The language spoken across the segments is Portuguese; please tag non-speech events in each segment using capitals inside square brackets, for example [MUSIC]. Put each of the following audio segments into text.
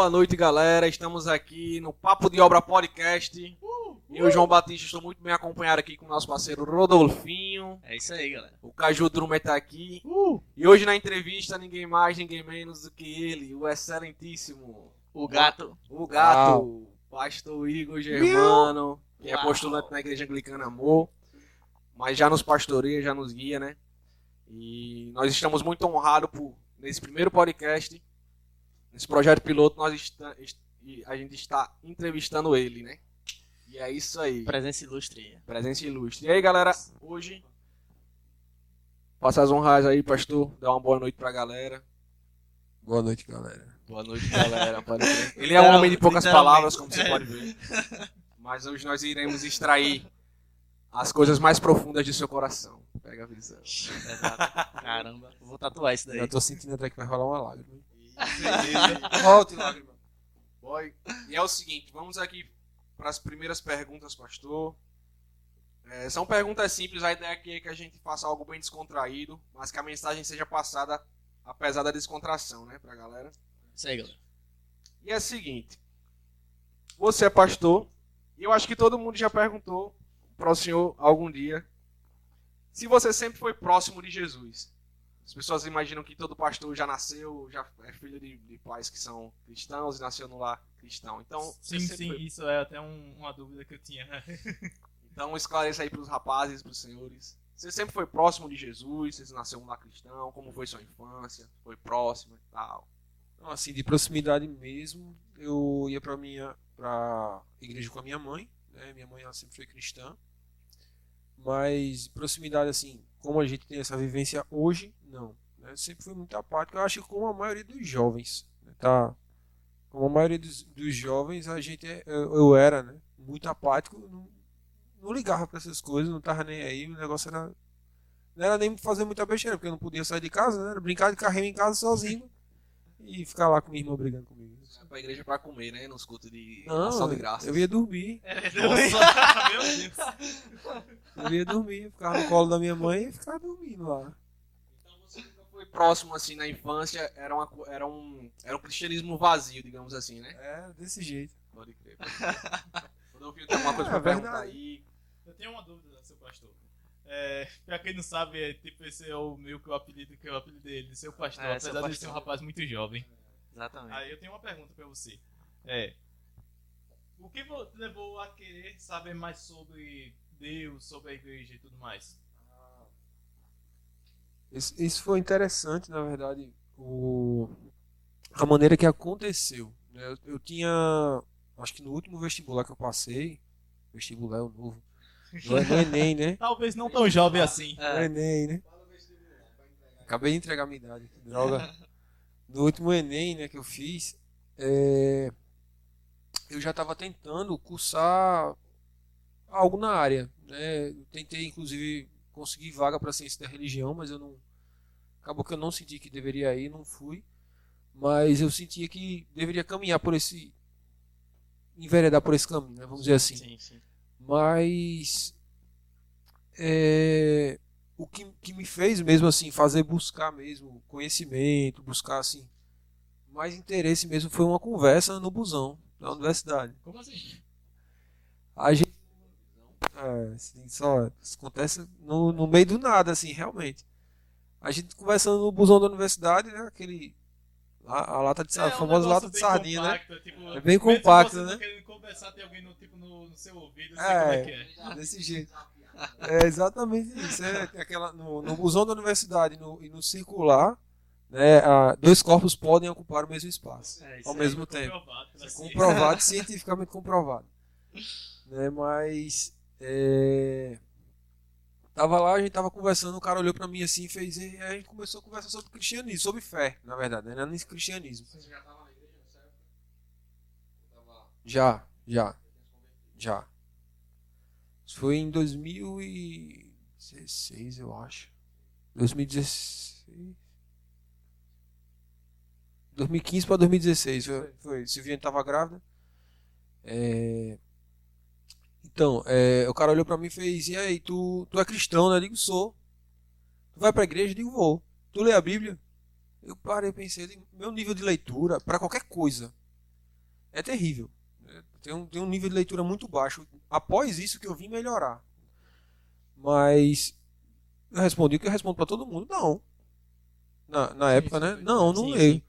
Boa noite, galera. Estamos aqui no Papo de Obra Podcast. Eu, João Batista, estou muito bem acompanhado aqui com o nosso parceiro Rodolfinho. É isso aí, galera. O Caju Drumer tá aqui. E hoje na entrevista, ninguém mais, ninguém menos do que ele, o excelentíssimo, O gato. o gato, pastor Igor Germano, que é Uau. postulante na Igreja Anglicana Amor, mas já nos pastoreia, já nos guia, né? E nós estamos muito honrados por, nesse primeiro podcast, nesse projeto piloto, nós está, est- a gente está entrevistando ele, né? E é isso aí. Presença ilustre. Presença ilustre. E aí, galera, hoje. Passa as honras aí, pastor. Dá uma boa noite pra galera. Boa noite, galera. Boa noite, galera. [LAUGHS] Ele é um homem de poucas palavras, como você pode ver. Mas hoje nós iremos extrair as coisas mais profundas de seu coração. Pega a visão. Exato. Caramba, vou tatuar isso daí. Já tô sentindo até que vai rolar uma lágrima. [LAUGHS] Volte, Volte, lágrima. Boy. E é o seguinte, vamos aqui para as primeiras perguntas, pastor. É, são perguntas simples, a ideia aqui é que a gente faça algo bem descontraído, mas que a mensagem seja passada apesar da descontração, né, pra galera. Isso aí, galera. E é o seguinte, você é pastor, e eu acho que todo mundo já perguntou para o senhor algum dia se você sempre foi próximo de Jesus. As pessoas imaginam que todo pastor já nasceu, já é filho de, de pais que são cristãos e nasceu no lar cristão. Então, Sim, sempre sim, foi- isso é até um- uma dúvida que eu tinha. [LAUGHS] então esclareça aí para os rapazes, para os senhores. Você sempre foi próximo de Jesus, você nasceu no lar cristão, como foi sua infância, foi próximo e tal. Então, assim, de proximidade mesmo, eu ia pra minha pra igreja com a minha mãe, né? Minha mãe ela sempre foi cristã. Mas proximidade assim, como a gente tem essa vivência hoje, não. Sempre fui muito apático, eu acho que como a maioria dos jovens, né? tá? Como a maioria dos, dos jovens, a gente é, eu, eu era, né? Muito apático, não, não ligava pra essas coisas, não tava nem aí, o negócio era não era nem fazer muita besteira, porque eu não podia sair de casa, né? Era brincar de carrinho em casa sozinho e ficar lá com minha irmã brigando comigo. Você vai pra igreja para comer, né? Nos cultos de Não, ação de graças. eu ia dormir, Nossa, meu Deus. [LAUGHS] eu ia dormir, eu ficava no colo da minha mãe e ficava dormindo lá. Então você nunca foi próximo assim na infância, era, uma, era, um, era um cristianismo vazio, digamos assim, né? É, desse jeito. Pode crer. Pode crer. [LAUGHS] Rodolfinho tem alguma coisa É pra perguntar verdade. aí? Eu tenho uma dúvida. É, pra quem não sabe, é, tipo, esse é o meio que o apelido que eu apelidei ele, seu pastor, É, apesar de ele ser um pastor. rapaz muito jovem. Exatamente. Aí eu tenho uma pergunta pra você. É. O que vo- levou a querer saber mais sobre Deus, sobre a igreja e tudo mais? Isso, isso foi interessante, na verdade, o, a maneira que aconteceu. né? Eu, eu tinha, acho que no último vestibular que eu passei, vestibular é o novo, no, no Enem, né? Talvez não tão jovem assim. No É, Enem, né? Acabei de entregar minha idade, que droga. [LAUGHS] No último Enem, né, que eu fiz, é, eu já estava tentando cursar algo na área, né? Eu tentei, inclusive, conseguir vaga para ciência da religião, mas eu não, acabou que eu não senti que deveria ir, não fui. Mas eu sentia que deveria caminhar por esse, enveredar por esse caminho, né? Vamos dizer assim. sim, sim. Mas é, o que, que me fez mesmo assim fazer buscar mesmo conhecimento, buscar assim mais interesse mesmo foi uma conversa no busão da universidade. Como assim? A gente é, assim, só acontece no, no meio do nada assim, realmente. A gente conversando no busão da universidade, né, aquele a, a lata de É, sardinha, a famosa lata de sardinha, né? compacto, tipo, É bem compacto, você né? Querendo conversar, tem alguém no, tipo, no, no seu ouvido, não sei É. como é que é. Desse jeito. É exatamente isso. É, tem aquela, no, no busão da universidade no- e no circular, né, a- dois corpos podem ocupar o mesmo espaço. É, isso Ao aí. mesmo tempo. Comprovado É ciência. comprovado, cientificamente comprovado. Né, mas. É, tava lá, a gente tava conversando, o cara olhou pra mim assim e fez. E aí a gente começou a conversar sobre cristianismo, sobre fé, na verdade, né? Não era nem cristianismo. Você já tava na igreja, certo? Tava... Já, já, já. Foi em 2016, eu acho. 2016. 2015 para 2016. Foi, foi. Silviane estava grávida. É, Então, é, o cara olhou pra mim e fez: E aí, tu, tu é cristão, né? Eu digo: Sou. Tu vai pra igreja? Eu digo: Vou. Tu lê a Bíblia? Eu parei e pensei: digo, meu nível de leitura, pra qualquer coisa, é terrível. Tem um, tem um nível de leitura muito baixo. Após isso que eu vim melhorar. Mas eu respondi o que eu respondo pra todo mundo. Não. Na, na Sim, época, né? sim. Não, não Sim, leio.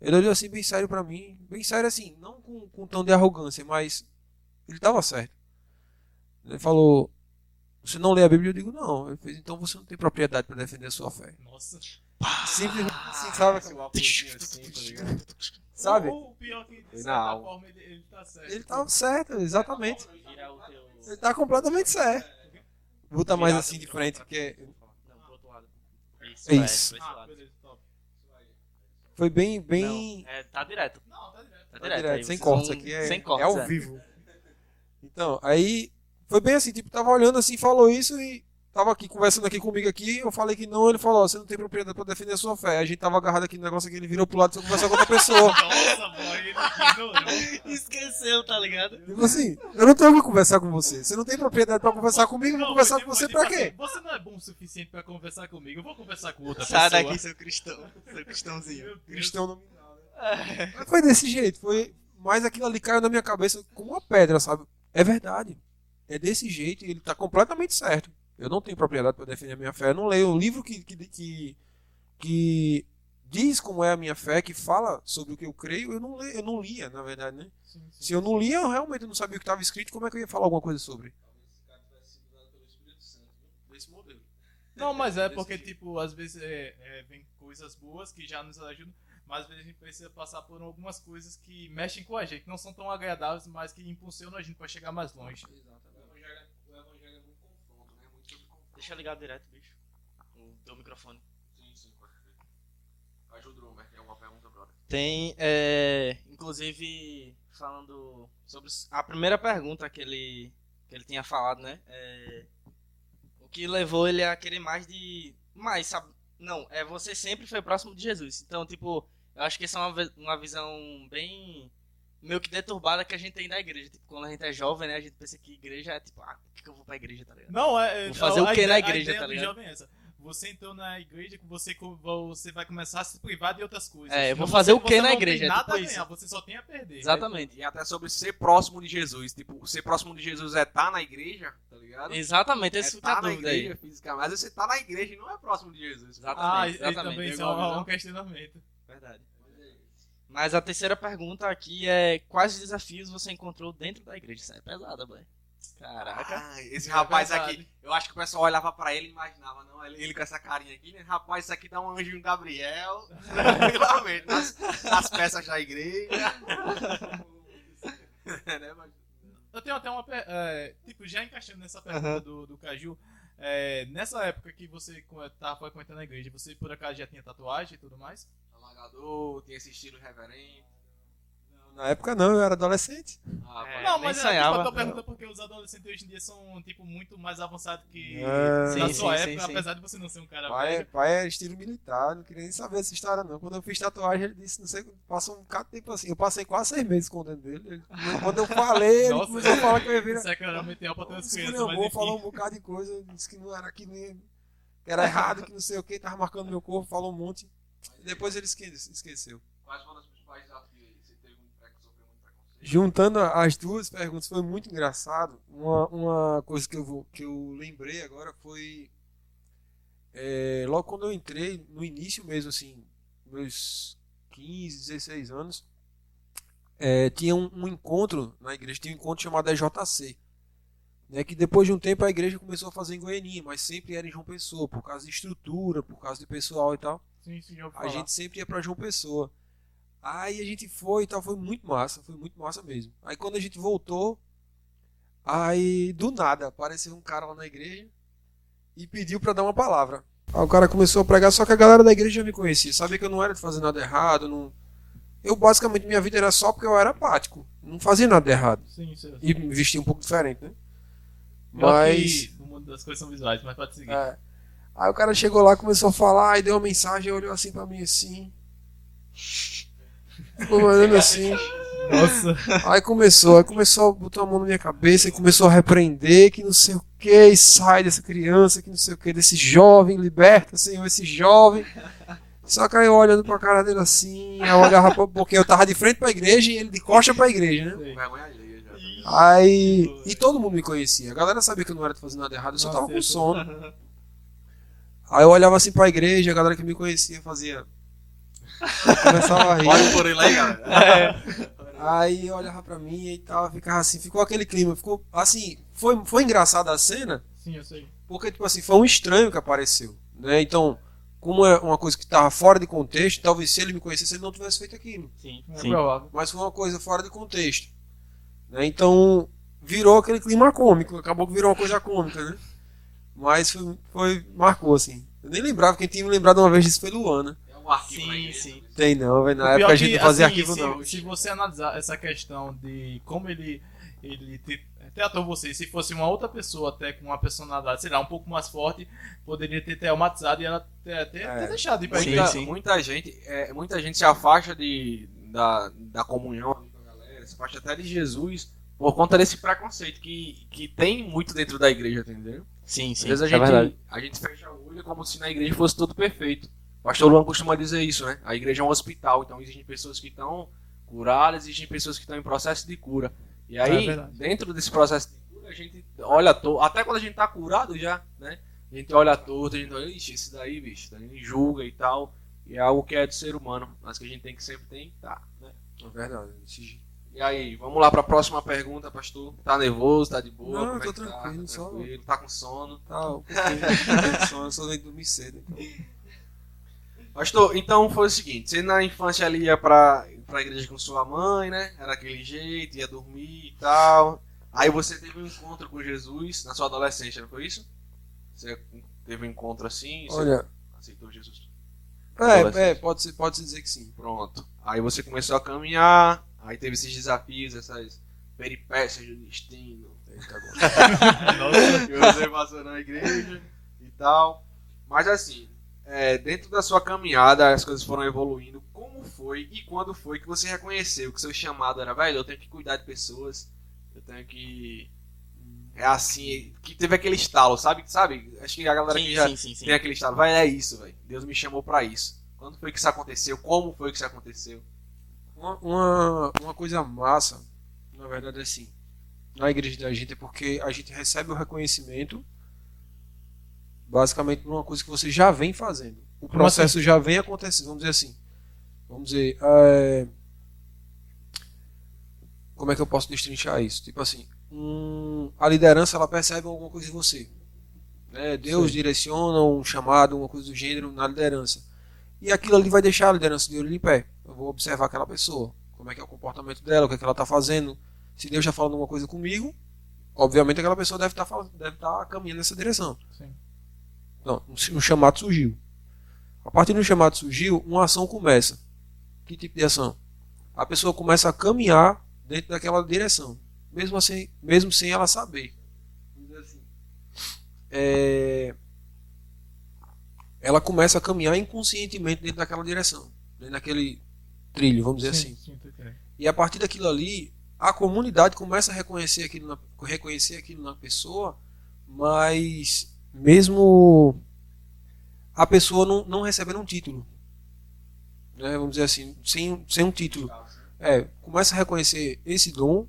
Ele olhou assim bem sério pra mim. Bem sério assim, não com, com tom de arrogância, mas ele tava certo. Ele falou: Você não lê a Bíblia? Eu digo: Não. Ele fez: Então você não tem propriedade pra defender a sua fé. Nossa. Simples assim, sabe? Assim, tá ligado? Sabe? O, pior que, de certa na alma. forma, ele, ele tá certo. Ele tava certo, exatamente. Ele tá completamente certo. Vou botar mais assim de frente, que é- Não, pro outro lado. Isso. É é, Ah, foi bem, bem Não, é, tá direto. Não, tá direto. Tá Tá direto. aí sem cortes aqui, é, Sem é cortes, ao vivo. Então, aí foi bem assim, tipo, tava olhando assim, falou isso e tava aqui conversando aqui comigo aqui, eu falei que não, ele falou, ó, você não tem propriedade pra defender a sua fé. A gente tava agarrado aqui no negócio aqui, ele virou pro lado e foi conversar com outra pessoa. [LAUGHS] Nossa, boy, ele. [LAUGHS] Esqueceu, tá ligado? Tipo assim, eu não tenho que conversar com você. Você não tem propriedade pra conversar comigo, eu vou conversar com você mas pra tipo quê? assim, Você não é bom o suficiente pra conversar comigo. Eu vou conversar com outra Sai pessoa. daqui, seu cristão. Seu cristãozinho. Cristão nominal, né? [LAUGHS] Mas foi desse jeito, foi. Mas aquilo ali caiu na minha cabeça como uma pedra, sabe? É verdade. É desse jeito e ele tá completamente certo. Eu não tenho propriedade para defender a minha fé. Eu não leio um livro que, que, que, que diz como é a minha fé, que fala sobre o que eu creio. Eu não, leio, eu não lia, na verdade, né? Sim, sim. Se eu não lia, eu realmente não sabia o que estava escrito. Como é que eu ia falar alguma coisa sobre? Não, mas é porque, tipo, às vezes é, é, vem coisas boas que já nos ajudam, mas às vezes a gente precisa passar por algumas coisas que mexem com a gente, não são tão agradáveis, mas que impulsionam a gente pra chegar mais longe. O evangelho é muito confronto, né? Muito sobre confronto. Deixa ligado direto, bicho. O teu microfone. Sim, sim, pode crer. Ajuda o tem alguma pergunta, brother? Tem, é, inclusive, falando sobre a primeira pergunta que ele, que ele tinha falado, né? É, o que levou ele a querer mais de. Mais, sabe? Não, é você sempre foi próximo de Jesus. Então, tipo, eu acho que essa é uma, uma visão bem. Meio que deturbada que a gente tem da igreja. Tipo, quando a gente é jovem, né? A gente pensa que igreja é tipo, ah, por que que eu vou pra igreja, tá ligado? Não, é. é- Vou fazer a o quê ideia- na a igreja, ideia tá do ligado? jovem é essa. Você entrou na igreja que você, você vai começar a se privar de outras coisas. É, eu vou Então fazer você- o quê você na não igreja? Tem É nada tipo a ganhar, isso. você só tem a perder. Exatamente. E até sobre ser próximo de Jesus. Tipo, ser próximo de Jesus é estar na igreja, tá ligado? Exatamente, É esse fica a na dúvida aí. igreja fisicamente. Às vezes você tá na igreja e não é próximo de Jesus. Exatamente. Ah, exatamente. também isso é Igual, um, um questionamento. Verdade. Mas a terceira pergunta aqui é quais desafios você encontrou dentro da igreja? Isso é pesada, boy. Caraca. Ah, esse É rapaz verdade. aqui, eu acho que o pessoal olhava pra ele e imaginava, não, ele, ele com essa carinha aqui, né? Rapaz, isso aqui dá um anjinho Gabriel, [LAUGHS] tranquilamente, nas, nas peças da igreja. [LAUGHS] né, Eu tenho até uma. é, tipo, já encaixando nessa pergunta do, do Caju. é, nessa época que você tava frequentando a igreja, você por acaso já tinha tatuagem e tudo mais? Alagador, tem esse estilo reverente. Na época não, eu era adolescente. Ah, É, não, mas é, sonhava. tipo, eu tô perguntando porque os adolescentes hoje em dia são tipo, muito mais avançados que É. na Sim, sua sim, época, sim, sim. apesar de você não ser um cara Pai, velho. pai é estilo militar, não queria nem saber essa história não. Quando eu fiz tatuagem, ele disse, não sei, passou um bocado de tempo assim. Eu passei quase seis meses escondendo dele. Ele- quando eu falei, ele Nossa. começou a falar que eu ia vir. Isso é claramente real pra ter as Disse crianças, que mas enfim. falou um bocado de coisa, disse que não era aquilo, nem- que era errado, que não sei o que, tava marcando meu corpo, falou um monte. Depois ele esque- esqueceu. Quais foram os principais desafios aí? Você teve muito preconceito, sofreu muito preconceito? Juntando as duas perguntas, foi muito engraçado. Uma, uma coisa que eu, vou, que eu lembrei agora foi. é, logo quando eu entrei, no início mesmo, assim, meus 15, 16 anos, é, tinha um, um encontro na igreja, tinha um encontro chamado EJC. Né, que depois de um tempo a igreja começou a fazer em Goiânia, mas sempre era em João Pessoa, por causa de estrutura, por causa de pessoal e tal. Sim, sim, ouvi A gente sempre ia pra João Pessoa. Aí a gente foi e tal, foi muito massa, foi muito massa mesmo. Aí quando a gente voltou, aí do nada apareceu um cara lá na igreja e pediu pra dar uma palavra. Aí o cara começou a pregar, só que a galera da igreja já me conhecia, sabia que eu não era de fazer nada errado, não... Eu basicamente minha vida era só porque eu era apático, não fazia nada de errado. Sim, sim. E me vestia um pouco diferente, né? Pior Mas que O mundo das coisas são visuais, mas pode seguir. é. Aí o cara chegou lá, começou a falar, e deu uma mensagem, olhou assim pra mim assim. Ficou olhando assim. Nossa. Aí começou, aí começou a botar a mão na minha cabeça e começou a repreender que não sei o que, sai dessa criança, que não sei o que, desse jovem, liberta, Senhor, esse jovem. Só que aí eu olhando pra cara dele assim, eu olhava pra- porque eu tava de frente pra igreja e ele de costa pra igreja, né? Aí. E todo mundo me conhecia. A galera sabia que eu não era fazendo nada errado, eu só tava com sono. Aí eu olhava assim pra igreja, a galera que me conhecia fazia. Começava a rir. Olha por [LAUGHS] ele aí, galera. É, Aí olhava pra mim e tal, ficava assim, ficou aquele clima, ficou assim, foi, foi engraçada a cena, sim, eu sei. porque tipo assim, foi um estranho que apareceu, né? Então, como é uma coisa que tava fora de contexto, talvez se ele me conhecesse ele não tivesse feito aquilo, Sim, É sim. provável. mas foi uma coisa fora de contexto, né? Então, virou aquele clima cômico, acabou que virou uma coisa cômica, né? Mas foi, foi marcou assim. Eu nem lembrava, quem tinha me lembrado uma vez disso foi Luana. É um arquivo Sim, igreja. sim. Tem não, velho, na O época a gente que, não fazia assim, arquivo se, não. Se você analisar essa questão de como ele, ele te, tratou você, se fosse uma outra pessoa até com uma personalidade, sei lá, um pouco mais forte, poderia ter traumatizado e ela ter, até É. ter deixado de ir pra Sim, igreja. Muita, muita gente, é, muita gente se afasta de, da, da comunhão com a galera, se afasta até de Jesus por conta desse preconceito que, que tem muito dentro da igreja, entendeu? Sim, Às sim. vezes a é gente, a gente fecha o olho como se na igreja fosse tudo perfeito. O pastor Luan costuma dizer isso, né? A igreja é um hospital, então existem pessoas que estão curadas, existem pessoas que estão em processo de cura. E aí, É dentro desse processo de cura, a gente olha to até quando a gente tá curado já, né? A gente olha torto, a gente olha, ixi, esse daí, bicho, a gente julga e tal. E é algo que é do ser humano, mas que a gente tem que sempre tentar, né? É verdade. E aí, vamos lá pra próxima pergunta, pastor. Tá nervoso, tá de boa? Não, Como é tô tá? tranquilo, Tá só- tranquilo? Tá com sono? Tá, um pouquinho. Só- eu só nem dormi cedo. Então. Pastor, então foi o seguinte, você na infância ali ia pra, pra igreja com sua mãe, né? Era aquele jeito, ia dormir e tal. Aí você teve um encontro com Jesus na sua adolescência, não foi isso? Você teve um encontro assim, você Olha, aceitou Jesus. é, é pode, ser, pode se dizer que sim. Pronto. Aí você começou a caminhar, aí teve esses desafios, essas peripécias do destino. Eita. [LAUGHS] Nossa, que você passou na igreja e tal. Mas assim, é, dentro da sua caminhada, as coisas foram evoluindo. Como foi e quando foi que você reconheceu que seu chamado era, velho, eu tenho que cuidar de pessoas, eu tenho que. É assim, que teve aquele estalo, sabe? Sabe? Acho que a galera que Sim, já sim, sim, sim. tem aquele estalo, vai, é isso, velho. Deus me chamou pra isso. Quando foi que isso aconteceu? Como foi que isso aconteceu? Uma, uma, uma coisa massa, na verdade, é assim. Na igreja da gente é porque a gente recebe o reconhecimento basicamente por uma coisa que você já vem fazendo. O Como processo já vem acontecendo, vamos dizer assim. Vamos dizer, é, como é que eu posso destrinchar isso? Tipo assim, um- a liderança ela percebe alguma coisa em você. Né? Deus Sim. direciona um chamado, uma coisa do gênero na liderança. E aquilo ali vai deixar a liderança de olho em pé. Eu vou observar aquela pessoa, como é que é o comportamento dela, o que, é que ela está fazendo. Se Deus está falando alguma coisa comigo, obviamente aquela pessoa deve estar deve tá caminhando nessa direção. Sim. Não, um, chamado surgiu. A partir do chamado surgiu, uma ação começa. Que tipo de ação? A pessoa começa a caminhar dentro daquela direção, mesmo assim, mesmo sem ela saber. Vamos dizer assim. É, ela começa a caminhar inconscientemente dentro daquela direção, dentro daquele trilho, vamos dizer assim. sim, entendendo. E a partir daquilo ali, a comunidade começa a reconhecer aquilo na, reconhecer aquilo na pessoa, mas mesmo a pessoa não, não recebendo um título. Né, vamos dizer assim, sem, sem um título. É, começa a reconhecer esse dom,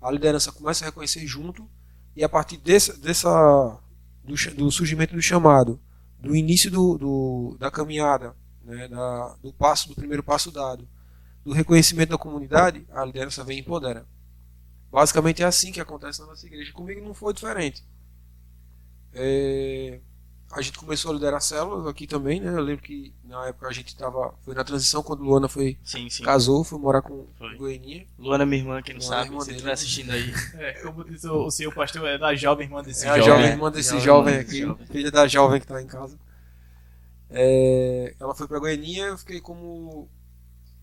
a liderança começa a reconhecer junto, e a partir dessa, dessa do, do surgimento do chamado, do início do, do- da caminhada, né, da- do passo, do primeiro passo dado, do reconhecimento da comunidade, a liderança vem e empodera. Basicamente é assim que acontece na nossa igreja. Comigo não foi diferente. É, a gente começou a liderar células aqui também, né? Eu lembro que na época a gente estava foi na transição quando Luana foi Sim, sim. casou, foi morar com Foi. Goianinha. Luana, minha irmã, quem não Luana, sabe, dele. estiver assistindo aí. [LAUGHS] É, como diz o, o senhor pastor, é da jovem irmã desse É a jovem. jovem né? irmã desse Jovem jovem irmã desse aqui, jovem. filha da jovem que está em casa. É, ela foi para Goianinha, eu fiquei como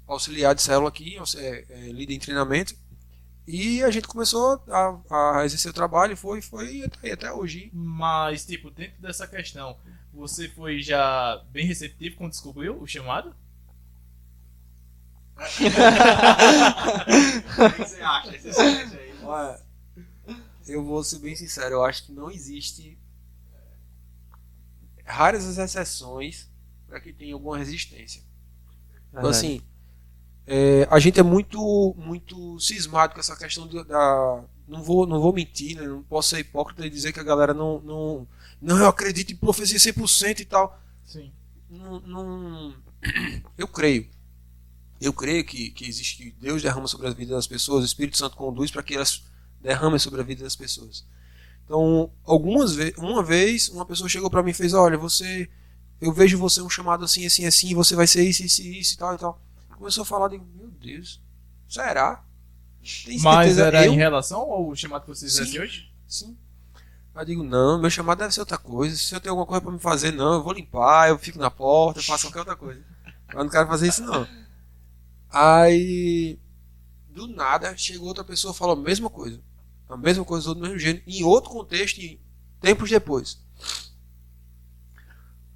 auxiliar de célula aqui, é, é, líder em treinamento. E a gente começou a, a exercer o trabalho, foi, foi até, até hoje. Mas, tipo, dentro dessa questão, você foi já bem receptivo quando descobriu o chamado? [LAUGHS] O que você acha? Esse silêncio aí? Olha, eu vou ser bem sincero, eu acho que não existe raras as exceções, para que tenha alguma resistência. Então, assim, é, a gente é muito muito cismado com essa questão de- da. Não vou, não vou mentir, né? não posso ser hipócrita e dizer que a galera não. Não, não eu acredito em profecia 100% e tal. Sim. Não, não- eu creio. Eu creio que, que existe que Deus derrama sobre a vida das pessoas, o Espírito Santo conduz para que elas derramem sobre a vida das pessoas. Então, algumas vezes, uma vez, uma pessoa chegou para mim e fez: Olha, você, eu vejo você um chamado assim, assim, assim, você vai ser isso, isso, isso e tal e tal. Começou a falar, digo, meu Deus, será? Tem Mas era eu? em relação ao chamado que você fizesse Sim. hoje? Sim. Aí eu digo, não, meu chamado deve ser outra coisa. Se eu tenho alguma coisa pra me fazer, não, eu vou limpar, eu fico na porta, eu faço qualquer outra coisa. Eu não quero fazer isso, não. Aí, do nada, chegou outra pessoa e falou a mesma coisa. A mesma coisa, do mesmo gênero, em outro contexto, e tempos depois.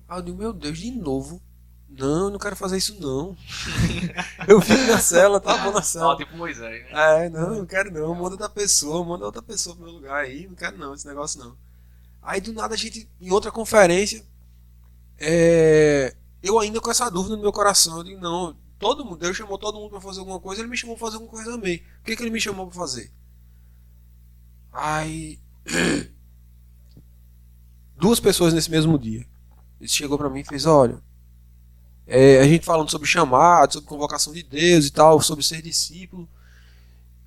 Aí eu digo, meu Deus, de novo? Não, eu não quero fazer isso, não. [LAUGHS] eu fico na cela, tá bom na cela. Ó, tipo Moisés, né? É, não, não quero não. Manda outra pessoa, manda outra pessoa pro meu lugar aí. Não quero não, esse negócio não. Aí do nada a gente, em outra conferência, é, eu ainda com essa dúvida no meu coração. Eu digo, não, todo mundo, Deus chamou todo mundo pra fazer alguma coisa, ele me chamou pra fazer alguma coisa também. O que, que ele me chamou pra fazer? Aí. [CLEARS THROAT] Duas pessoas nesse mesmo dia. Ele chegou pra mim e fez: Olha, é, a gente falando sobre chamado, sobre convocação de Deus e tal, sobre ser discípulo.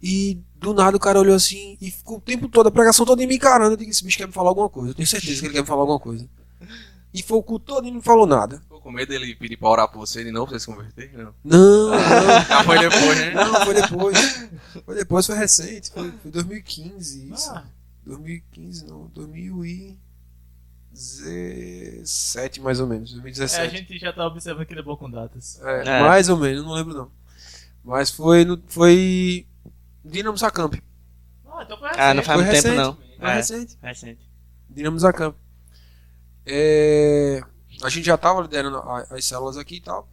E do nada o cara olhou assim e ficou o tempo todo, a pregação toda me encarando. Eu digo: Esse bicho quer me falar alguma coisa. Eu tenho certeza que ele quer me falar alguma coisa. E foi o culto todo e não falou nada. Ficou com medo dele pedir pra orar por você e não pra você se converter? Não. Não, [LAUGHS] não. Foi depois, né? Não, foi depois. Foi depois, foi recente. Foi, foi 2015, isso. Ah, 2015, não. 2017, mais ou menos. é, a 2017. gente já tá observando que ele é bom com datas. É, É. Mais ou menos, não lembro não. Mas foi no, foi Dinamo Zacamp. Ah, então foi Ah, não recente. faz muito tempo recente. não. Foi É, recente. recente. Dinamo Zacamp. É, a gente já tava liderando a- as células aqui e tal.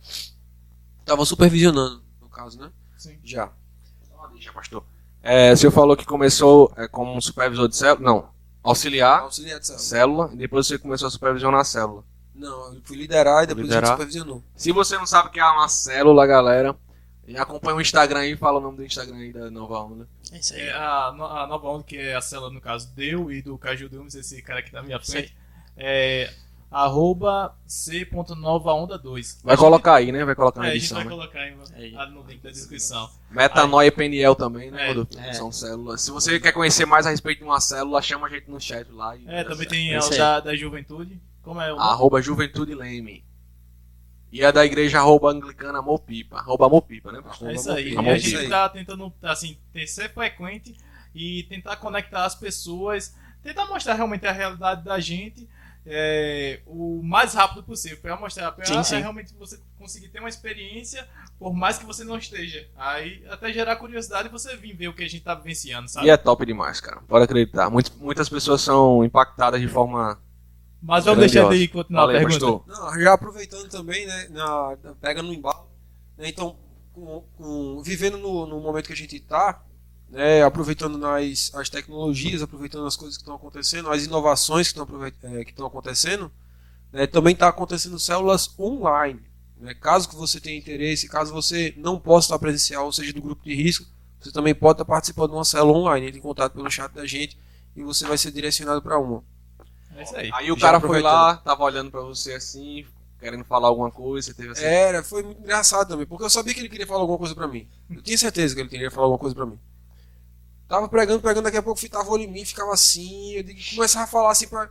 Tava supervisionando, no caso, né? Sim. Já. Deixa, pastor. É, o senhor falou que começou é, como um supervisor de célula. Não. Auxiliar, Auxiliar de célula. célula, e depois você começou a supervisionar a célula. Não, eu fui liderar e depois a Liderar. gente supervisionou. Se você não sabe o que é uma célula, galera, já acompanha o Instagram aí e fala o nome do Instagram aí da Nova Onda. É isso aí. É, a, a nova onda, que é a célula, no caso, deu e do Caju Dumes, esse cara aqui tá na minha frente, é arroba c.novaonda2. Vai colocar aí, né? Vai colocar É, na a gente edição. vai né? colocar aí, Aí. ah, no link da descrição. Metanoia e PNL também, né? É, Quando é. São células. Se você quer conhecer mais a respeito de uma célula, chama a gente no chat lá. E É, também tem É a aí. da, da juventude. Como é o? Arroba Juventude Leme. E a da igreja arroba anglicana Amor Pipa. Arroba Amor Pipa, né? pastor? É isso aí. Pipa. E Amor a gente aí. tá tentando, assim, ter- ser frequente e tentar conectar as pessoas, tentar mostrar realmente a realidade da gente é, o mais rápido possível, para mostrar, para Sim, sim. realmente você conseguir ter uma experiência, por mais que você não esteja. Aí até gerar curiosidade e você vir ver o que a gente tá vivenciando, sabe? E é top demais, cara. Pode acreditar. Muitas, muitas pessoas são impactadas de forma. Mas vamos Grandiosa. deixar ele continuar Fala a pergunta. Não, já aproveitando também, né? Na, na- pega no embalo. né, Então, com, com- vivendo no, no momento que a gente está, né, aproveitando nas, as tecnologias, aproveitando as coisas que estão acontecendo, as inovações que estão estão acontecendo, né, também está acontecendo células online. né, caso que você tenha interesse, caso você não possa estar presencial, ou seja, do grupo de risco, você também pode estar participando de uma célula online. Entre em contato pelo chat da gente e você vai ser direcionado para uma. É isso aí. Aí o Já cara foi lá, tava olhando pra você assim, querendo falar alguma coisa, você teve assim. Era, foi muito engraçado também, porque eu sabia que ele queria falar alguma coisa pra mim. Eu tinha certeza que ele queria falar alguma coisa pra mim. Tava pregando, pregando, daqui a pouco fitava o olho em mim, ficava assim, eu digo, começava a falar assim pra.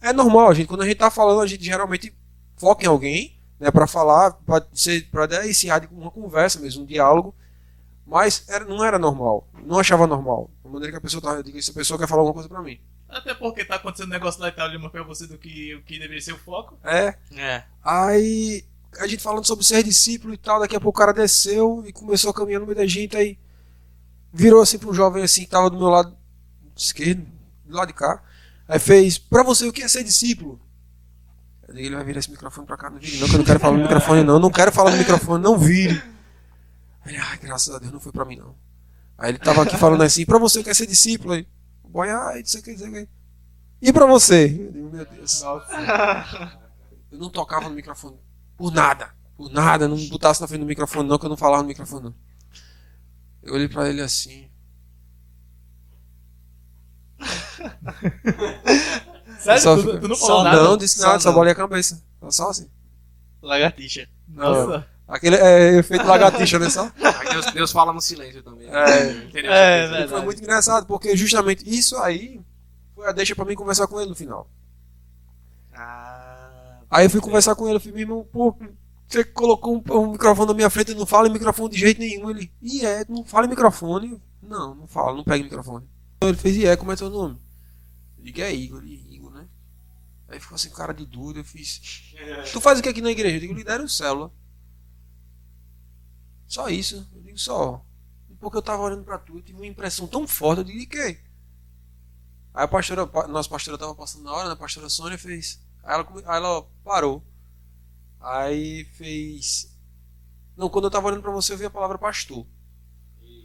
É normal, gente. Quando a gente tá falando, a gente geralmente foca em alguém, né, pra falar, pra, ser, pra dar esse de uma conversa mesmo, um diálogo. Mas era, não era normal. Não achava normal. Da maneira que a pessoa tava. Eu digo, essa pessoa quer falar alguma coisa pra mim. Até porque tá acontecendo um negócio lá e tal, mais pra você do que o que deveria ser o foco. É, É. Aí a gente falando sobre ser discípulo e tal, daqui a pouco o cara desceu e começou a caminhar no meio da gente, aí virou assim para um jovem assim que tava do meu lado esquerdo, do lado de cá. Aí fez, pra você o que é ser discípulo? Eu digo, ele vai virar esse microfone pra cá, não vire não, que eu não quero falar no microfone não, não quero falar no microfone, não vire. Ele, ai, graças a Deus, não foi pra mim não. Aí ele tava aqui falando assim, pra você o que é ser discípulo? Aí, boy, ai, isso aqui, isso aqui. E pra você? Eu digo, meu Deus. Eu não tocava no microfone Por nada. Por nada. Não botasse na frente do microfone, não, que eu não falava no microfone, não. Eu olhei pra ele assim. [LAUGHS] Sério? Só tu, tu não só falou nada? Não, disse Só nada, só não. bolei a cabeça. Só assim. Lagartixa. Nossa. Aquele é efeito lagartixa, né? Só? Deus, Deus fala no silêncio também. É. Entendeu? É, verdade. foi muito engraçado, porque justamente isso aí foi a deixa pra mim conversar com ele no final. Ah, Aí eu fui conversar com ele, eu falei, meu irmão, pô, você colocou um, um microfone na minha frente e não fala em microfone de jeito nenhum. Ele, e é, não fala em microfone. Não, não fala, não pega em microfone. Então ele fez, e é, como é teu nome? Eu digo, é Igor, e Igor, né? Aí ficou assim, cara de dúvida, eu fiz. Tu faz o que aqui na igreja? Eu digo, lidero célula. Só isso. Eu digo, só. Porque eu tava olhando pra tu, eu tive uma impressão tão forte, eu digo, de quê? Aí a pastora, nossa pastora tava passando na hora, né? A pastora Sônia fez. Aí ela, aí ela parou. Aí fez. Não, quando eu tava olhando pra você, eu vi a palavra pastor.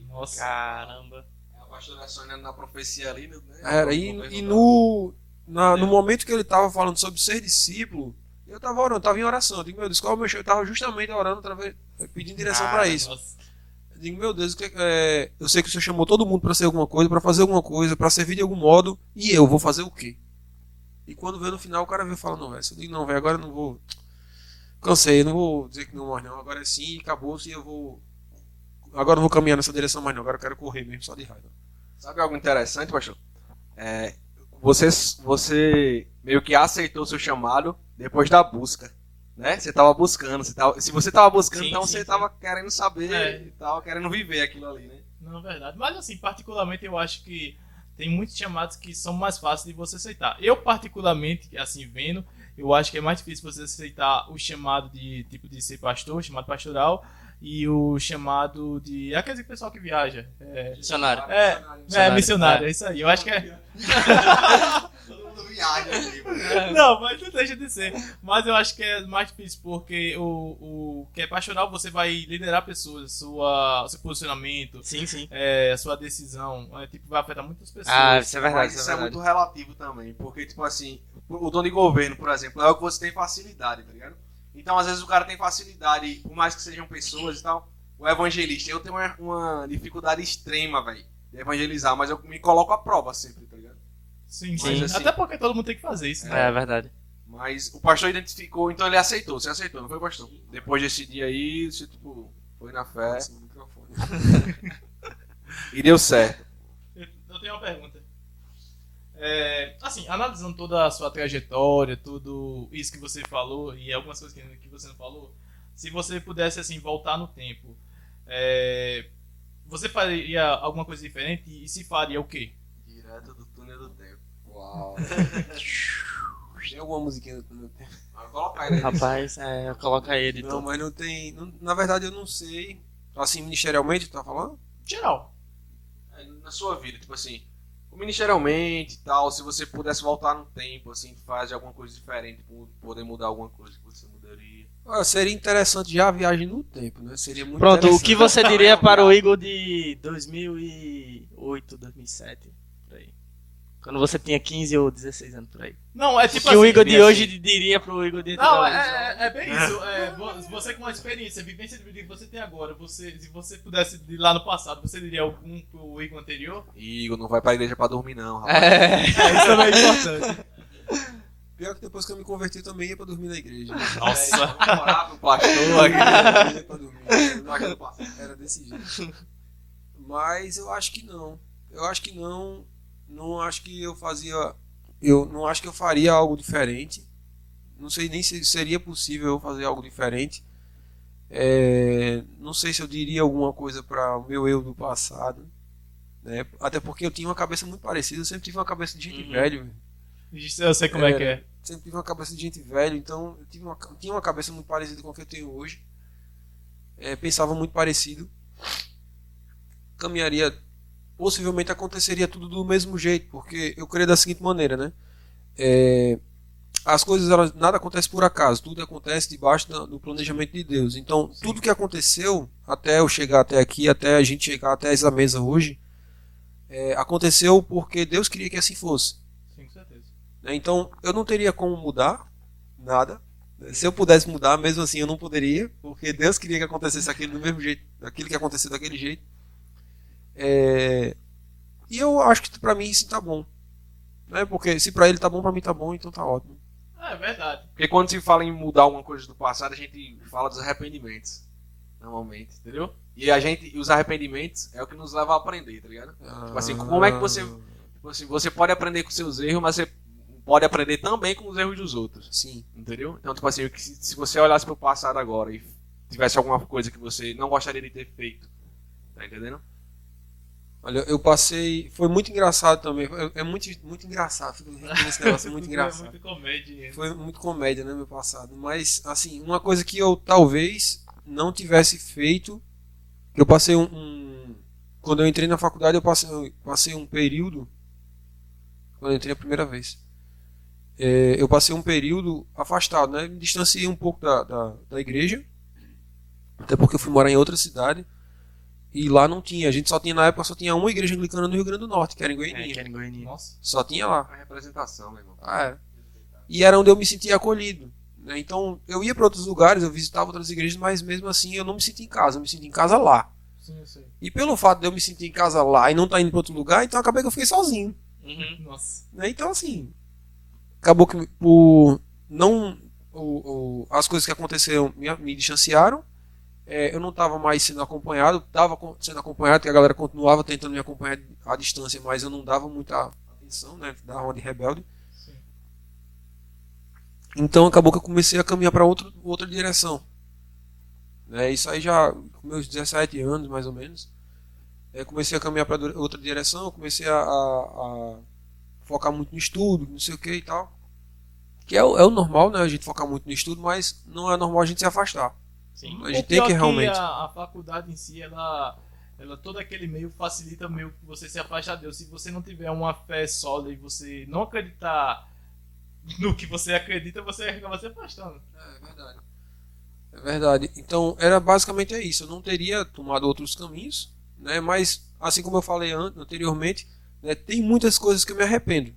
Nossa. caramba. A pastora Sônia na profecia ali, né? Era, e, e no, na- no momento que ele tava falando sobre ser discípulo, eu tava orando, eu tava em oração. Eu digo, meu Deus, qual é o meu cheiro? Eu tava justamente orando, através, pedindo direção pra isso. Nossa. Eu digo, meu Deus, que- é, eu sei que o Senhor chamou todo mundo pra ser alguma coisa, pra fazer alguma coisa, pra servir de algum modo, e eu vou fazer o quê? E quando veio no final, o cara veio falando, não, velho. Eu digo, não, velho, agora eu não vou. Cansei, não vou dizer que não mais não. Agora é sim, acabou-se e eu vou. Agora não vou caminhar nessa direção mais não. Agora eu quero correr mesmo, só de raiva. Sabe algo interessante, pastor? É, você, você meio que aceitou o seu chamado depois da busca. Né? Você tava buscando. Você tava, se você tava buscando, Sim, então sim, você sim. tava querendo saber É. e tava querendo viver aquilo ali, né? Não, é verdade. Mas assim, particularmente eu acho que tem muitos chamados que são mais fáceis de você aceitar. Eu, particularmente, assim, vendo, eu acho que é mais difícil você aceitar o chamado de tipo de ser pastor, o chamado pastoral, e o chamado de. Aquele pessoal que viaja. É, Missionário. É, é Missionário. missionário, É. é isso aí. Eu acho que é. [LAUGHS] Mano. [LAUGHS] Não, mas não deixa de ser. Mas eu acho que é mais difícil, porque o, o que é pastoral, você vai liderar pessoas, sua, seu posicionamento, Sim, sim. é, a sua decisão, é, tipo, vai afetar muitas pessoas. Ah, isso é verdade. Mas Isso é é verdade. muito relativo também, porque, tipo assim, o dono de governo, por exemplo, é o que você tem facilidade, tá ligado? Então, às vezes, o cara tem facilidade, por mais que sejam pessoas e tal. O evangelista, eu tenho uma, uma dificuldade extrema, velho, de evangelizar, mas eu me coloco à prova sempre? Sim, Sim. sim. assim- Até porque todo mundo tem que fazer isso, né? É verdade. Mas o pastor identificou, então ele aceitou, você aceitou, não foi, pastor? Depois desse dia aí, você, tipo, foi na fé no microfone. [LAUGHS] e deu certo. Eu tenho uma pergunta. É, assim, analisando toda a sua trajetória, tudo isso que você falou e algumas coisas que, que você não falou, se você pudesse assim voltar no tempo, é, você faria alguma coisa diferente e se faria o quê? Direto do. Uau. Tem alguma musiquinha do túnel do tempo? Ele aí. Rapaz, é, coloca aí, Não, editor. mas não tem. não- na verdade, eu não sei. Assim, ministerialmente, tu tá falando? Geral. É, na sua vida, tipo assim, ministerialmente e tal, se você pudesse voltar no tempo, assim, fazer alguma coisa diferente, po- poder mudar alguma coisa que você mudaria. Ah, seria interessante já a viagem no tempo, né? Seria muito Pronto, o que você diria para o Igor de 2008, 2007? Quando você tinha 15 ou 16 anos por aí. Não, é O tipo que o assim, Igor de hoje assim. diria pro Igor de Não, hoje? é, é- é bem isso. É, vo- você com a experiência, a vivência de vida que você tem agora, você, se você pudesse ir lá no passado, você diria algum pro Igor anterior? Igor, não vai pra igreja pra dormir, não, rapaz. É. É, isso também é importante. Pior que depois que eu me converti, eu também ia pra dormir na igreja. Nossa. Morar com o pastor aqui. Eu ia pra dormir. O. Era desse jeito. Mas eu acho que não. Eu acho que não. Não acho que eu fazia. Eu não acho que eu faria algo diferente. Não sei nem se seria possível eu fazer algo diferente. É, não sei se eu diria alguma coisa para o meu eu do passado. Né? Até porque eu tinha uma cabeça muito parecida. Eu sempre tive uma cabeça de gente Uhum. velho. velho. Eu sei como é que é. Sempre tive uma cabeça de gente velha. Então eu tive uma, tinha uma cabeça muito parecida com a que eu tenho hoje. É, pensava muito parecido caminharia possivelmente aconteceria tudo do mesmo jeito, porque eu creio da seguinte maneira, né? É, as coisas elas, nada acontece por acaso, tudo acontece debaixo da- do planejamento de Deus. Então, tudo que aconteceu até eu chegar até aqui, até a gente chegar até essa mesa hoje, é, aconteceu porque Deus queria que assim fosse. Sim, com certeza. né? Então, eu não teria como mudar nada, Se eu pudesse mudar, mesmo assim eu não poderia, porque Deus queria que acontecesse aquilo do mesmo jeito, aquilo que aconteceu daquele jeito. É, E eu acho que pra mim isso tá bom. Né? Porque se pra ele tá bom, pra mim tá bom, então tá ótimo. É verdade. Porque quando se fala em mudar alguma coisa do passado, a gente fala dos arrependimentos. Normalmente, entendeu? E a gente, e os arrependimentos é o que nos leva a aprender, tá ligado? Tipo assim, como é que você- Tipo assim, você pode aprender com seus erros, mas você pode aprender também com os erros dos outros. Sim. Entendeu? Então, tipo assim, se se você olhasse pro passado agora e tivesse alguma coisa que você não gostaria de ter feito, tá entendendo? Olha, eu passei. Foi muito engraçado também. É, é muito, muito engraçado. Fico [LAUGHS] negócio, é muito engraçado. É muito comédia. Foi muito comédia, né, meu passado. Mas, assim, uma coisa que eu talvez não tivesse feito. Eu passei um. um- quando eu entrei na faculdade, eu passei, eu passei um período. Quando eu entrei a primeira vez. é, eu passei um período afastado, né? Me distanciei um pouco da, da, da igreja. Até porque eu fui morar em outra cidade. E lá não tinha. A gente só tinha, na época, só tinha uma igreja anglicana no Rio Grande do Norte, que era em É, Goiânia. que era em Goiânia. Nossa. Só tinha lá. A representação, meu irmão. Ah, é. E era onde eu me sentia acolhido. né? Então eu ia para outros lugares, eu visitava outras igrejas, mas mesmo assim eu não me sentia em casa, eu me sentia em casa lá. Sim, eu sei. E pelo fato de eu me sentir em casa lá e não estar indo para outro lugar, então acabei que eu fiquei sozinho. Uhum. Nossa. né? Então assim, acabou que por não o, o- as coisas que aconteceram me, me distanciaram. É, eu não estava mais sendo acompanhado, estava sendo acompanhado, porque a galera continuava tentando me acompanhar à distância, mas eu não dava muita atenção, né? Uma de rebelde. Sim. Então acabou que eu comecei a caminhar para outra outra direção. Né? Isso aí já com meus 17 anos, mais ou menos. É, comecei a caminhar para outra direção, comecei a, a- a focar muito no estudo, não sei o que e tal. Que é é o normal, né? A gente focar muito no estudo, mas não é normal a gente se afastar. Sim. A gente O tem que realmente. a, a faculdade em si, ela, ela todo aquele meio facilita meio que você se afastar de Deus. Se você não tiver uma fé sólida e você não acreditar no que você acredita, você acaba se afastando. É verdade. É verdade. Então, era basicamente é isso. Eu não teria tomado outros caminhos, né? Mas, assim como eu falei an- anteriormente, né, tem muitas coisas que eu me arrependo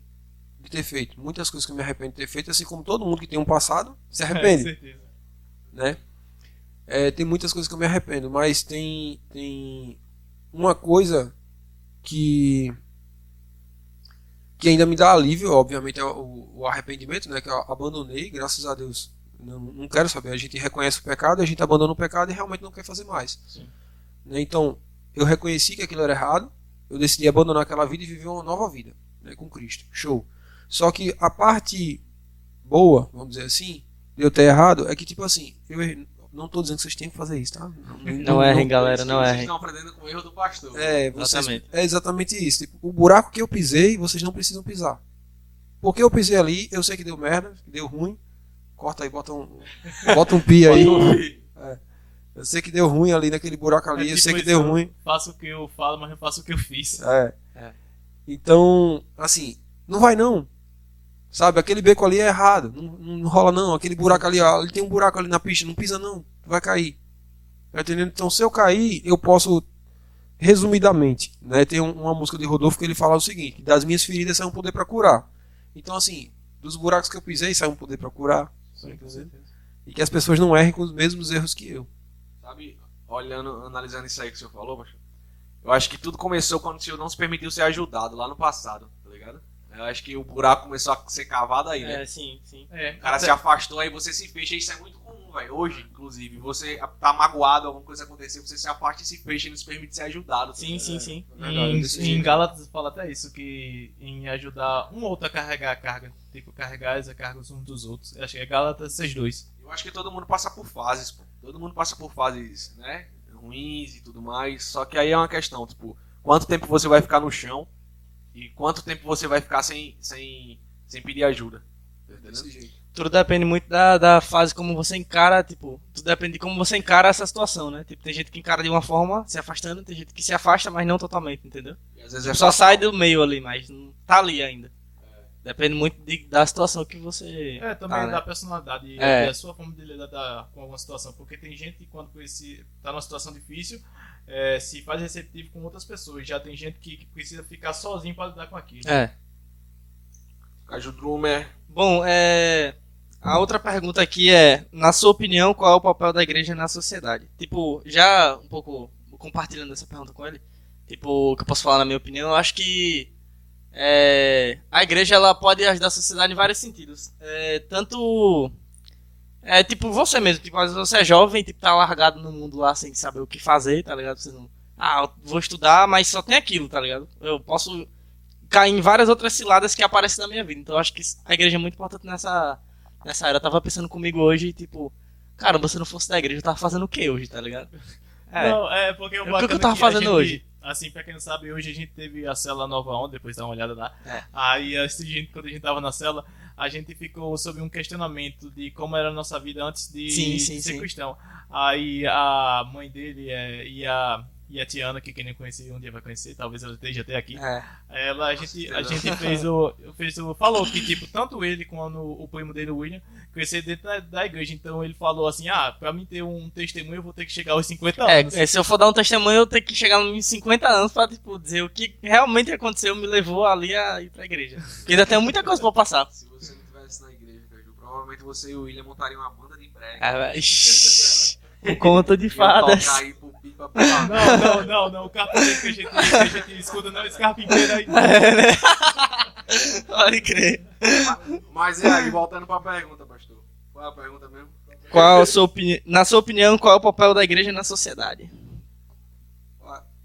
de ter feito. Muitas coisas que eu me arrependo de ter feito, assim como todo mundo que tem um passado se É, arrepende, [LAUGHS] certeza. né? É, tem muitas coisas que eu me arrependo, mas tem, tem uma coisa que que ainda me dá alívio, obviamente, é o, o arrependimento, né? Que eu abandonei, graças a Deus. Não, não quero saber. A gente reconhece o pecado, a gente abandona o pecado e realmente não quer fazer mais. Sim. Né? Então, eu reconheci que aquilo era errado, eu decidi abandonar aquela vida e viver uma nova vida né? com Cristo. Show. Só que a parte boa, vamos dizer assim, de eu ter errado, é que, tipo assim, eu não tô dizendo que vocês têm que fazer isso, tá? Não errem, galera, não Vocês errem. estão aprendendo com o erro do pastor. É, vocês, Exatamente. é exatamente isso. Tipo, o buraco que eu pisei, vocês não precisam pisar. Porque eu pisei ali, eu sei que deu merda, que deu ruim. Corta aí, bota um, bota um pi aí. Eu sei que deu ruim ali naquele buraco ali, É eu tipo sei que isso, deu eu ruim. Faço o que eu falo, mas não faço o que eu fiz. É. É. Então, assim, não vai não. Sabe, aquele beco ali é errado. Não, não rola não. Aquele buraco ali, ó, ele tem um buraco ali na pista, não pisa não. Vai cair. Tá entendendo? Então, se eu cair, eu posso, resumidamente, né? Tem um- uma música de Rodolfo que ele fala o seguinte: das minhas feridas sai um poder pra curar. Então, assim, dos buracos que eu pisei sai um poder pra curar. Tá entendendo? E que as pessoas não errem com os mesmos erros que eu. Sabe, olhando, analisando isso aí que o senhor falou, eu acho que tudo começou quando o senhor não se permitiu ser ajudado lá no passado, tá ligado? Eu acho que o buraco começou a ser cavado aí, né? É, sim, sim. É, O cara se afastou, aí você se fecha, isso é muito comum, velho. Hoje, inclusive, você tá magoado, alguma coisa aconteceu, você se afasta e se fecha e não se permite ser ajudado. tá Sim, sim, sim. É Em, em. Gálatas fala até isso, que em ajudar um ou outro a carregar a carga. Tipo, carregar as cargas uns dos outros. Eu acho que é Gálatas 6.2. Eu acho que todo mundo passa por fases, pô. Todo mundo passa por fases, né? Ruins e tudo mais. Só que aí é uma questão, tipo, quanto tempo você vai ficar no chão e quanto tempo você vai ficar sem, sem, sem pedir ajuda. Tá entendendo? Desse jeito. Tudo depende muito da, da fase como você encara, tipo, tudo depende de como você encara essa situação, né? Tipo, tem gente que encara de uma forma, se afastando, tem gente que se afasta, mas não totalmente, entendeu? E às vezes é Só fatal. sai do meio ali, mas não tá ali ainda. Depende muito de- da situação que você. É, também tá, né? da personalidade e É. da sua forma de lidar da- com alguma situação. Porque tem gente que quando conhece, tá numa situação difícil, é, se faz receptivo com outras pessoas. Já tem gente que, que precisa ficar sozinho para lidar com aquilo. É. Caju Drummer. Bom, é. A outra pergunta aqui é, na sua opinião, qual é o papel da igreja na sociedade? Tipo, já um pouco compartilhando essa pergunta com ele, tipo, o que eu posso falar na minha opinião, eu acho que é, a igreja ela pode ajudar a sociedade em vários sentidos. É, tanto é tipo você mesmo, tipo, às vezes você é jovem, tipo, tá largado no mundo lá sem saber o que fazer, tá ligado? Você não. Ah, vou estudar, mas só tem aquilo, tá ligado? Eu posso cair em várias outras ciladas que aparecem na minha vida. Então eu acho que a igreja é muito importante nessa nessa era. Eu tava pensando comigo hoje, tipo, caramba, se não fosse da igreja, eu tava fazendo o que hoje, tá ligado? É. Não, é porque o, o que, que eu tava fazendo gente, hoje? Assim, pra quem não sabe, hoje a gente teve a cela Nova Onda, depois dá uma olhada lá. É. Aí, a gente, quando a gente tava na cela, a gente ficou sob um questionamento de como era a nossa vida antes de, sim, sim, ser sim. cristão. Aí a mãe dele é, e a e a Tiana, que quem não conhecia um dia vai conhecer, talvez ela esteja até aqui. É. Ela, a gente, a gente fez o, fez o. Falou que, tipo, tanto ele quanto o primo dele, o William, crescer dentro da, da igreja. Então ele falou assim: ah, pra mim ter um testemunho, eu vou ter que chegar aos 50 anos. É, se eu for dar um testemunho, eu tenho que chegar nos 50 anos pra tipo, dizer o que realmente aconteceu me levou ali a ir pra igreja. Porque ainda tem muita coisa pra passar. Se você não estivesse na igreja, Caju, provavelmente você e o William montariam uma banda de brega. Ah, conto de fadas. Não, não, não, não. O carpinteiro que a gente, que a gente escuta não é esse carpinteiro aí. É, né? [LAUGHS] Pode crer. Mas e aí, voltando pra pergunta, pastor. Qual é a pergunta mesmo? Qual a sua opini... Na sua opinião, qual é o papel da igreja na sociedade?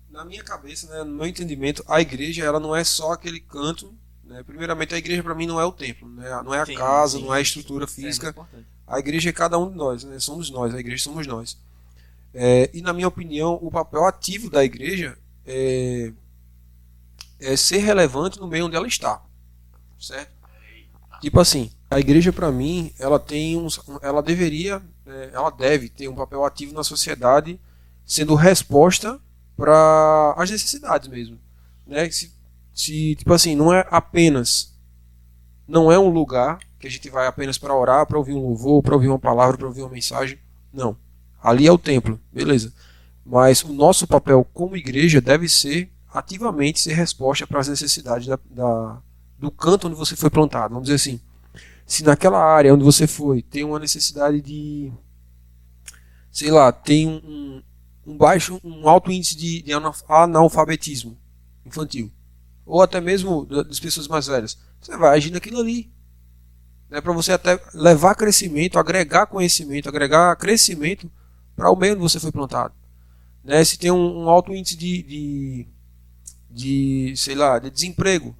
Na minha cabeça, né, no meu entendimento, a igreja ela não é só aquele canto. Né? Primeiramente, a igreja para mim não é o templo, né? não é a Sim, casa, sim, não é a estrutura é física. importante. A igreja é cada um de nós, né? somos nós, a igreja somos nós. É, e na minha opinião, o papel ativo da igreja é, é ser relevante no meio onde ela está, certo? Tipo assim, a igreja para mim, ela tem um, ela deveria, né, ela deve ter um papel ativo na sociedade, sendo resposta para as necessidades mesmo, né? Se, se tipo assim, não é apenas, não é um lugar que a gente vai apenas para orar, para ouvir um louvor, para ouvir uma palavra, para ouvir uma mensagem. Não. Ali é o templo, beleza. Mas o nosso papel como igreja deve ser ativamente ser resposta para as necessidades da, da- do canto onde você foi plantado. Vamos dizer assim. Se naquela área onde você foi tem uma necessidade de. Sei lá, tem um, um- baixo, um alto índice de, de ana- analfabetismo infantil. Ou até mesmo da- das pessoas mais velhas. Você vai agir naquilo ali né, para você até levar crescimento, agregar conhecimento, agregar crescimento para o meio onde você foi plantado. Né, se tem um, um alto índice de, de, de, sei lá, de desemprego,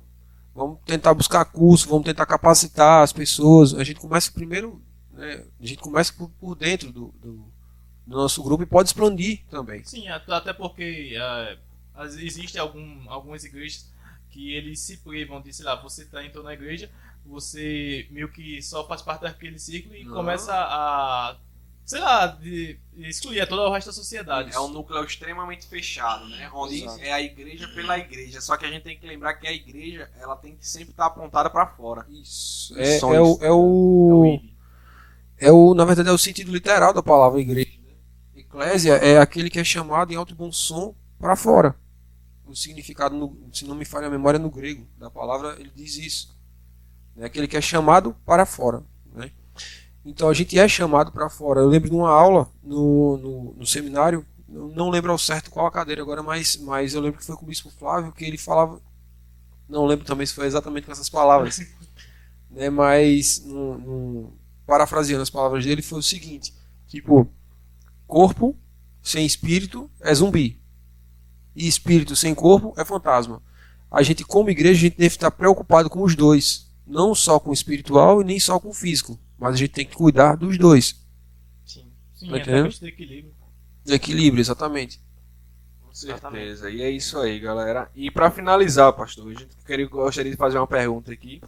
vamos tentar buscar curso, vamos tentar capacitar as pessoas. A gente começa primeiro, né, a gente começa por, por dentro do, do, do nosso grupo e pode expandir também. Sim, at- até porque é, às vezes existem algum, algumas igrejas que eles se privam de, sei lá, você tá, entrou na igreja, você meio que só faz parte daquele ciclo e Não. começa a, sei lá, de excluir todo o resto da sociedade. É um núcleo extremamente fechado, né? Onde Exato. é a igreja pela igreja. Só que a gente tem que lembrar que a igreja ela tem que sempre estar apontada para fora. Isso. É, é, sonhos. o, é É o é o, na verdade, é o sentido literal da palavra igreja. né? Eclésia é aquele que é chamado em alto e bom som para fora. O significado, no- se não me falha a memória, no grego da palavra, ele diz isso. É aquele que é chamado para fora. né? Então a gente é chamado para fora. Eu lembro de uma aula no, no, no seminário, não lembro ao certo qual a cadeira agora, mas, mas eu lembro que foi com o Bispo Flávio que ele falava. Não lembro também se foi exatamente com essas palavras [LAUGHS] né, mas no, no- parafraseando as palavras dele foi o seguinte, tipo, corpo sem espírito é zumbi e espírito sem corpo é fantasma. A gente como igreja a gente deve estar preocupado com os dois, não só com o espiritual e nem só com o físico, mas a gente tem que cuidar dos dois, Sim. Sim, Tá é entendendo? equilíbrio. do equilíbrio, exatamente. Com certeza. E é isso aí, galera. E para finalizar, pastor, a gente queria, gostaria de fazer uma pergunta aqui,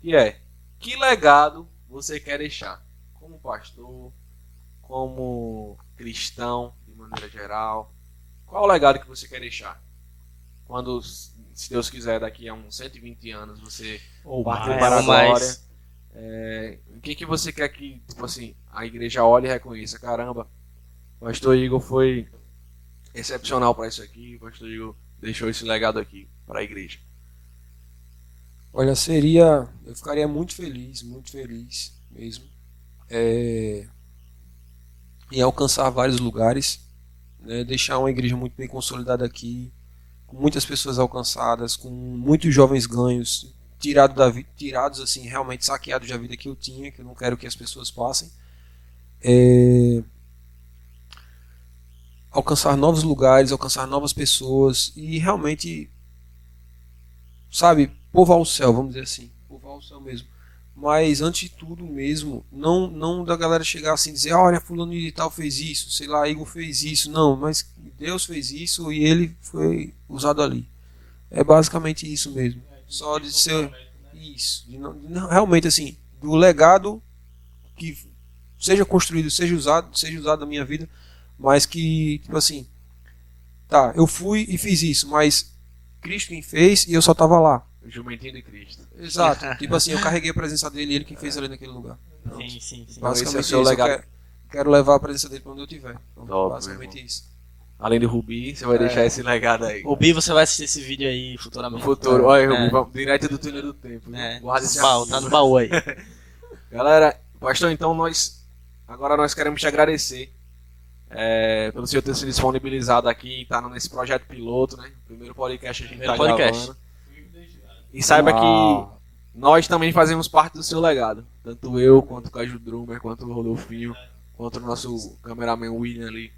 que é: que legado você quer deixar como pastor, como cristão, de maneira geral? Qual o legado que você quer deixar? Quando, se Deus quiser, daqui a uns 120 anos você Ou partir mais. para a glória, é, o que, que você quer que tipo assim, a igreja olhe e reconheça? Caramba, o pastor Igor foi excepcional para isso aqui, o pastor Igor deixou esse legado aqui para a igreja. Olha, seria. Eu ficaria muito feliz, muito feliz mesmo, é, em alcançar vários lugares, né, deixar uma igreja muito bem consolidada aqui, com muitas pessoas alcançadas, com muitos jovens ganhos, tirado da tirados assim, realmente saqueados da vida que eu tinha, que eu não quero que as pessoas passem. É, alcançar novos lugares, alcançar novas pessoas e realmente, sabe, povoar o céu, vamos dizer assim, povoar o céu mesmo. Mas antes de tudo mesmo, não não da galera chegar assim e dizer, olha, fulano de tal fez isso, sei lá, Igor fez isso, não, mas Deus fez isso e ele foi usado ali. É basicamente isso mesmo. Só de ser isso, de não, de não- realmente assim, do legado que seja construído, seja usado, seja usado na minha vida, mas que tipo assim, tá, eu fui e fiz isso, mas Cristo quem fez e eu só tava lá. Jumentinho de Cristo. Exato. [LAUGHS] tipo assim, eu carreguei a presença dele e ele quem fez ali naquele lugar. Sim, sim, sim. Esse é o Basicamente seu isso. legado. Eu quero, quero levar a presença dele para onde eu estiver. Então, Top, basicamente isso. Além do Rubi, você vai deixar esse legado aí. O Bi, você vai assistir esse vídeo aí No futuramente. futuro. Olha, Rubi, É. vamos direto do túnel do tempo. É, Guarda esse baú, tá no baú aí. [LAUGHS] Galera, pastor, então nós agora nós queremos te agradecer é, pelo senhor ter se disponibilizado aqui, tá nesse projeto piloto, né? Primeiro podcast a gente Primeiro tá podcast. gravando. E saiba Uau. que nós também fazemos parte do seu legado. Tanto eu, quanto o Caju Drummer, quanto o Rodolfinho, quanto o nosso cameraman William ali.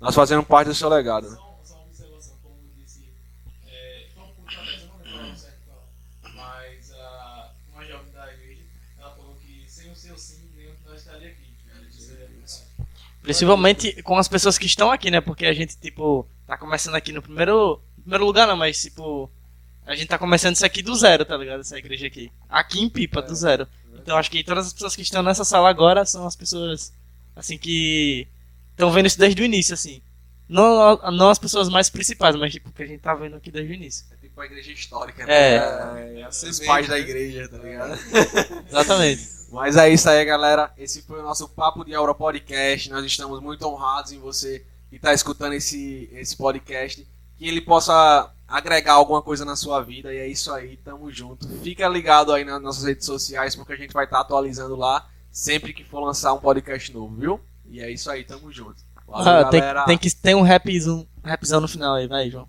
Nós fazemos parte do seu legado. né? Só, só uma observação, como eu disse, tô pouco atrás, eu não lembro ao certo qual, mas uma jovem da igreja, ela falou que sem o seu sim, nenhum de nós estaria aqui. Isso verdade. Principalmente com as pessoas que estão aqui, né? Porque a gente, tipo, tá começando aqui no primeiro, primeiro lugar, não, mas, tipo, a gente tá começando isso aqui do zero, tá ligado? Essa igreja aqui. Aqui em Pipa, do zero. Então acho que todas as pessoas que estão nessa sala agora são as pessoas, assim, que estão vendo isso desde o início, assim. Não, não as pessoas mais principais, mas, tipo, que a gente tá vendo aqui desde o início. É tipo a igreja histórica, É. né? É, Assim os pais da né? igreja, tá ligado? [LAUGHS] Exatamente. Mas é isso aí, galera. Esse foi o nosso Papo de Aura Podcast. Nós estamos muito honrados em você que está escutando esse, esse podcast. Que ele possa agregar alguma coisa na sua vida. E é isso aí, tamo junto. Fica ligado aí nas nossas redes sociais, porque a gente vai estar atualizando lá sempre que for lançar um podcast novo, viu? E é isso aí, tamo junto. Valeu, Ah, tem, galera. tem que ter um rapzão, rapzão no final aí, vai, João.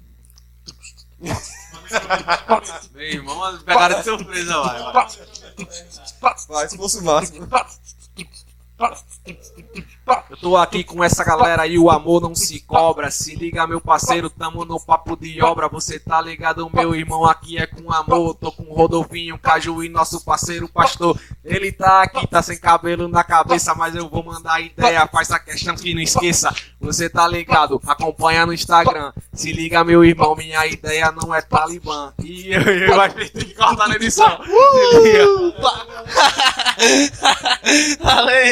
Meu irmão, pegaram de surpresa, vai. vai. Vai, se fosse o máximo. Eu tô aqui com essa galera aí, o amor não se cobra. Se liga, meu parceiro, tamo no papo de obra. Você tá ligado, meu irmão, aqui é com amor. Tô com Rodolfinho, Caju e nosso parceiro pastor. Ele tá aqui, tá sem cabelo na cabeça, mas eu vou mandar ideia. Faz a questão que não esqueça. Você tá ligado, acompanha no Instagram. Se liga, meu irmão, minha ideia não é Talibã. E eu, eu vai ter que cortar na edição. Se liga. [LAUGHS] Valeu!